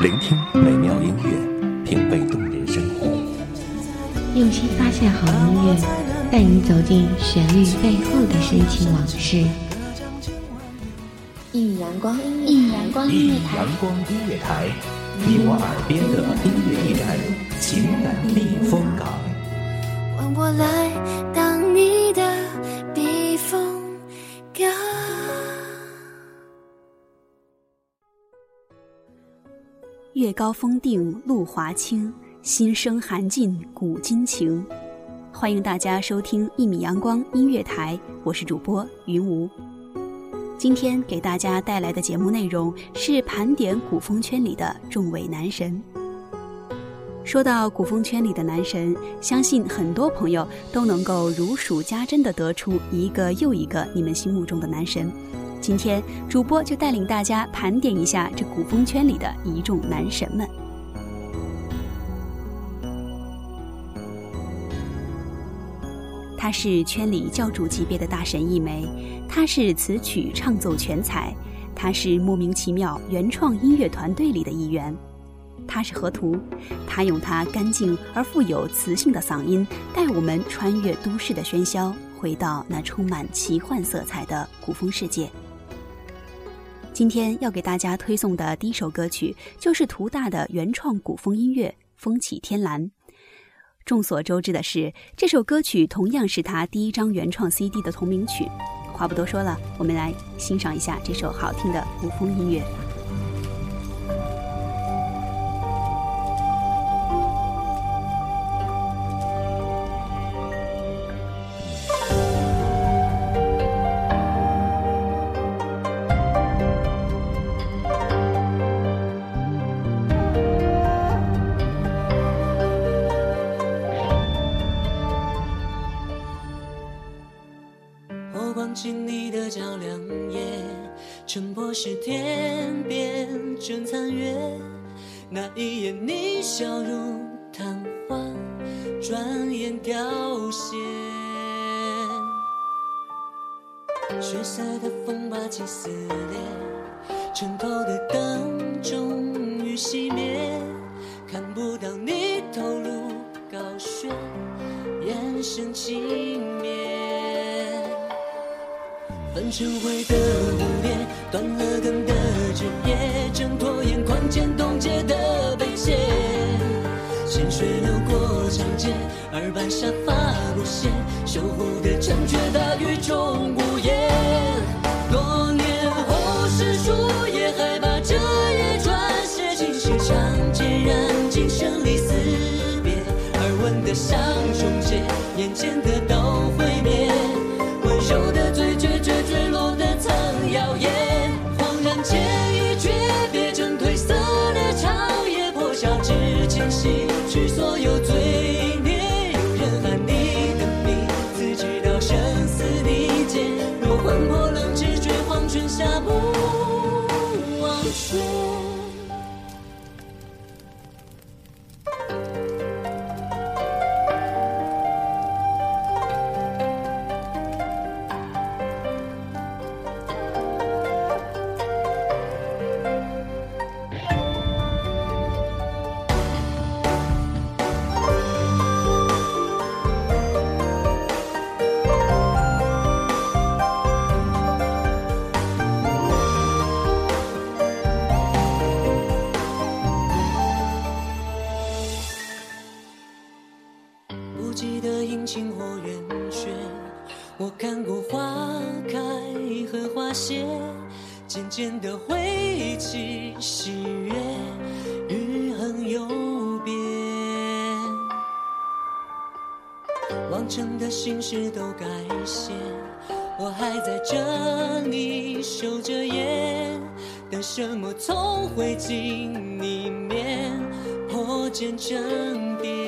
聆听美妙音乐，品味动人生活。用心发现好音乐，带你走进旋律背后的深情往事。一米阳光音乐，一米阳光音乐台，阳光音乐台，你我耳边的音乐驿站，情感避风港。换我来当月高风定露华清，心生寒尽古今情。欢迎大家收听一米阳光音乐台，我是主播云无。今天给大家带来的节目内容是盘点古风圈里的众位男神。说到古风圈里的男神，相信很多朋友都能够如数家珍地得出一个又一个你们心目中的男神。今天主播就带领大家盘点一下这古风圈里的一众男神们。他是圈里教主级别的大神一枚，他是词曲唱奏全才，他是莫名其妙原创音乐团队里的一员。他是河图，他用他干净而富有磁性的嗓音，带我们穿越都市的喧嚣，回到那充满奇幻色彩的古风世界。今天要给大家推送的第一首歌曲，就是图大的原创古风音乐《风起天蓝》。众所周知的是，这首歌曲同样是他第一张原创 CD 的同名曲。话不多说了，我们来欣赏一下这首好听的古风音乐。正残月。那一眼你笑如昙花，转眼凋谢。血色的风把情撕裂，城头的灯终于熄灭，看不到你头颅高悬，眼神轻蔑。焚成灰的湖面，断了我看过花开和花谢，渐渐的回忆起喜悦，余恨有别。往常的心事都改写，我还在这里守着夜，等什么从灰烬里面破茧成蝶。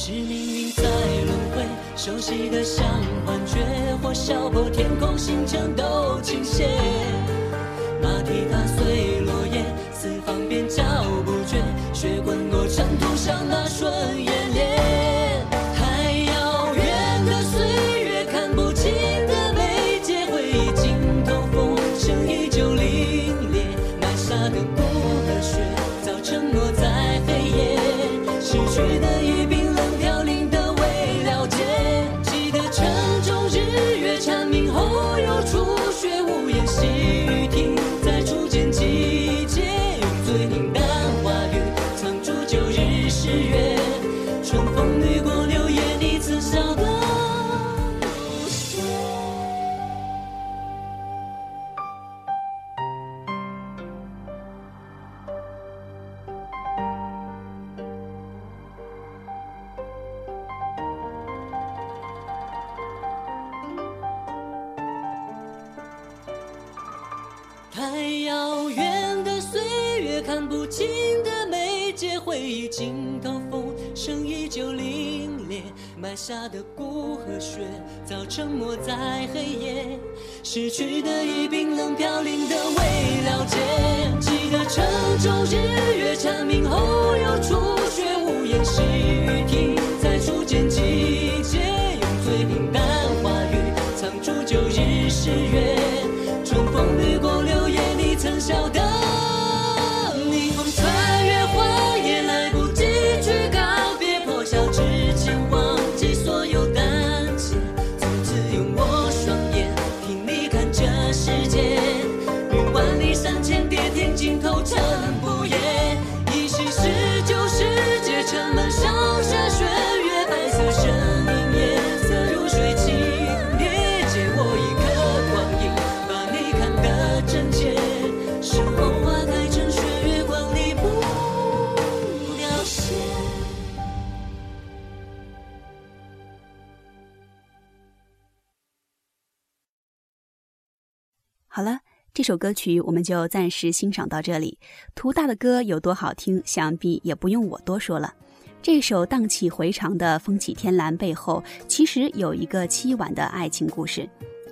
是命运在轮回，熟悉的像幻觉，或笑破天空，星辰都倾斜。马蹄踏碎落不清的眉间，回忆尽头风声依旧凛冽，埋下的骨和血早沉没在黑夜，失去的已冰冷飘零的未了解。好了，这首歌曲我们就暂时欣赏到这里。图大的歌有多好听，想必也不用我多说了。这首荡气回肠的《风起天蓝》背后，其实有一个凄婉的爱情故事。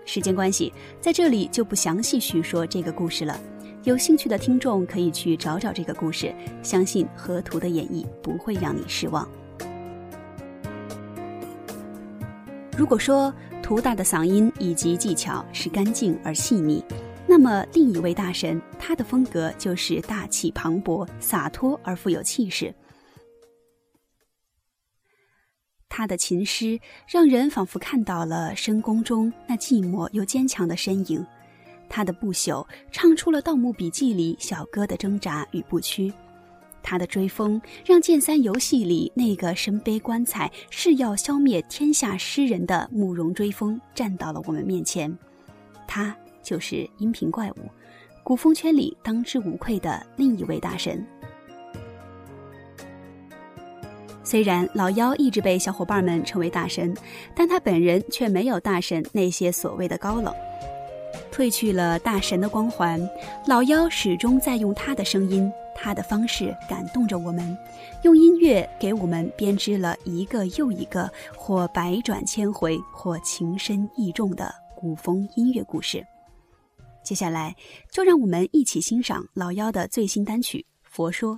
时间关系，在这里就不详细叙说这个故事了。有兴趣的听众可以去找找这个故事，相信河图的演绎不会让你失望。如果说图大的嗓音以及技巧是干净而细腻，那么另一位大神，他的风格就是大气磅礴、洒脱而富有气势。他的琴诗让人仿佛看到了深宫中那寂寞又坚强的身影，他的不朽唱出了《盗墓笔记》里小哥的挣扎与不屈。他的追风让《剑三游戏》里那个身背棺材誓要消灭天下诗人的慕容追风站到了我们面前，他就是音频怪物，古风圈里当之无愧的另一位大神。虽然老妖一直被小伙伴们称为大神，但他本人却没有大神那些所谓的高冷。褪去了大神的光环，老妖始终在用他的声音、他的方式感动着我们，用音乐给我们编织了一个又一个或百转千回、或情深意重的古风音乐故事。接下来，就让我们一起欣赏老妖的最新单曲《佛说》。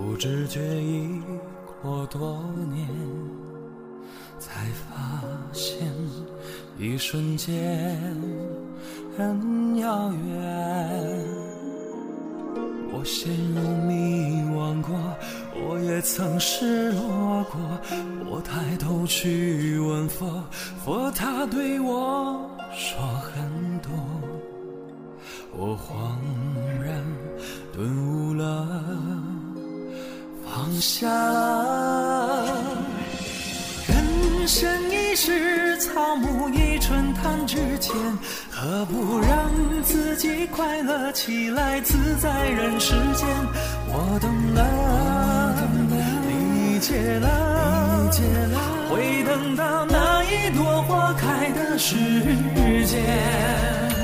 不知觉已过多年，才发现一瞬间很遥远。我陷入迷惘过，我也曾失落过。我抬头去问佛，佛他对我说很多。我恍然顿悟，下。人生一世，草木一春，弹指间，何不让自己快乐起来，自在人世间？我懂了，理解了，会等到那一朵花开的时间。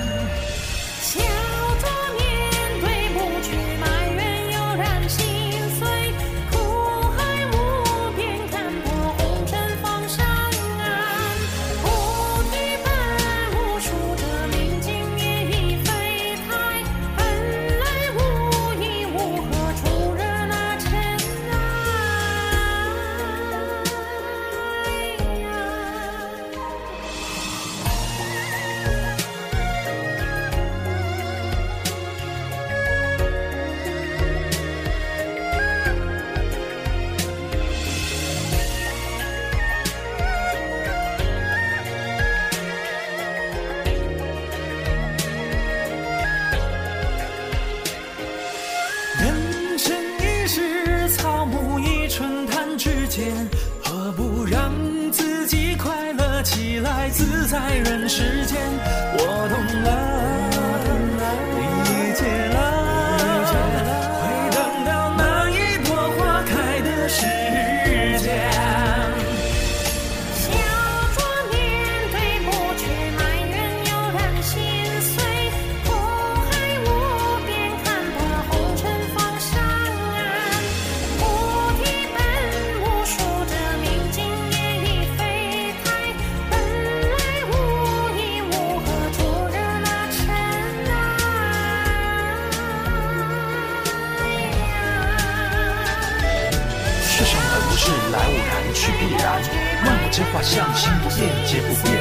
万物皆化象，心不变，皆不变。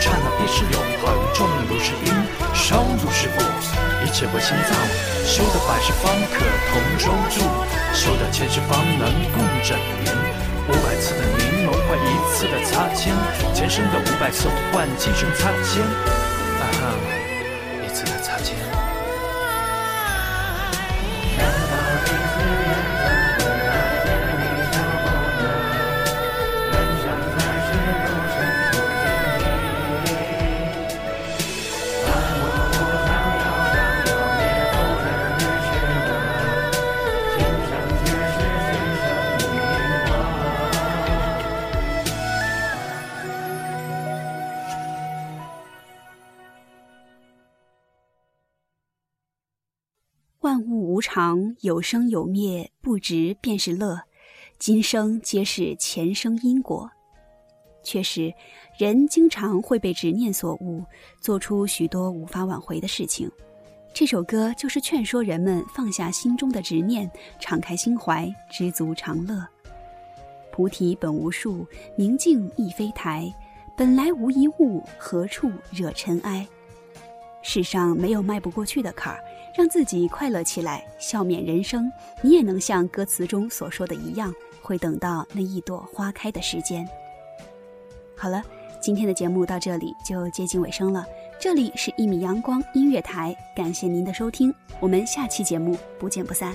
刹那便是永恒，种如是因，烧如是果。一切为心造，修得百世方可同舟住，修得千世方能共枕眠。五百次的凝眸换一次的擦肩，前生的五百次换今生擦肩。啊哈，万物无常，有生有灭，不值便是乐。今生皆是前生因果。确实，人经常会被执念所误，做出许多无法挽回的事情。这首歌就是劝说人们放下心中的执念，敞开心怀，知足常乐。菩提本无树，明镜亦非台。本来无一物，何处惹尘埃？世上没有迈不过去的坎儿，让自己快乐起来，笑面人生。你也能像歌词中所说的一样，会等到那一朵花开的时间。好了，今天的节目到这里就接近尾声了。这里是一米阳光音乐台，感谢您的收听，我们下期节目不见不散。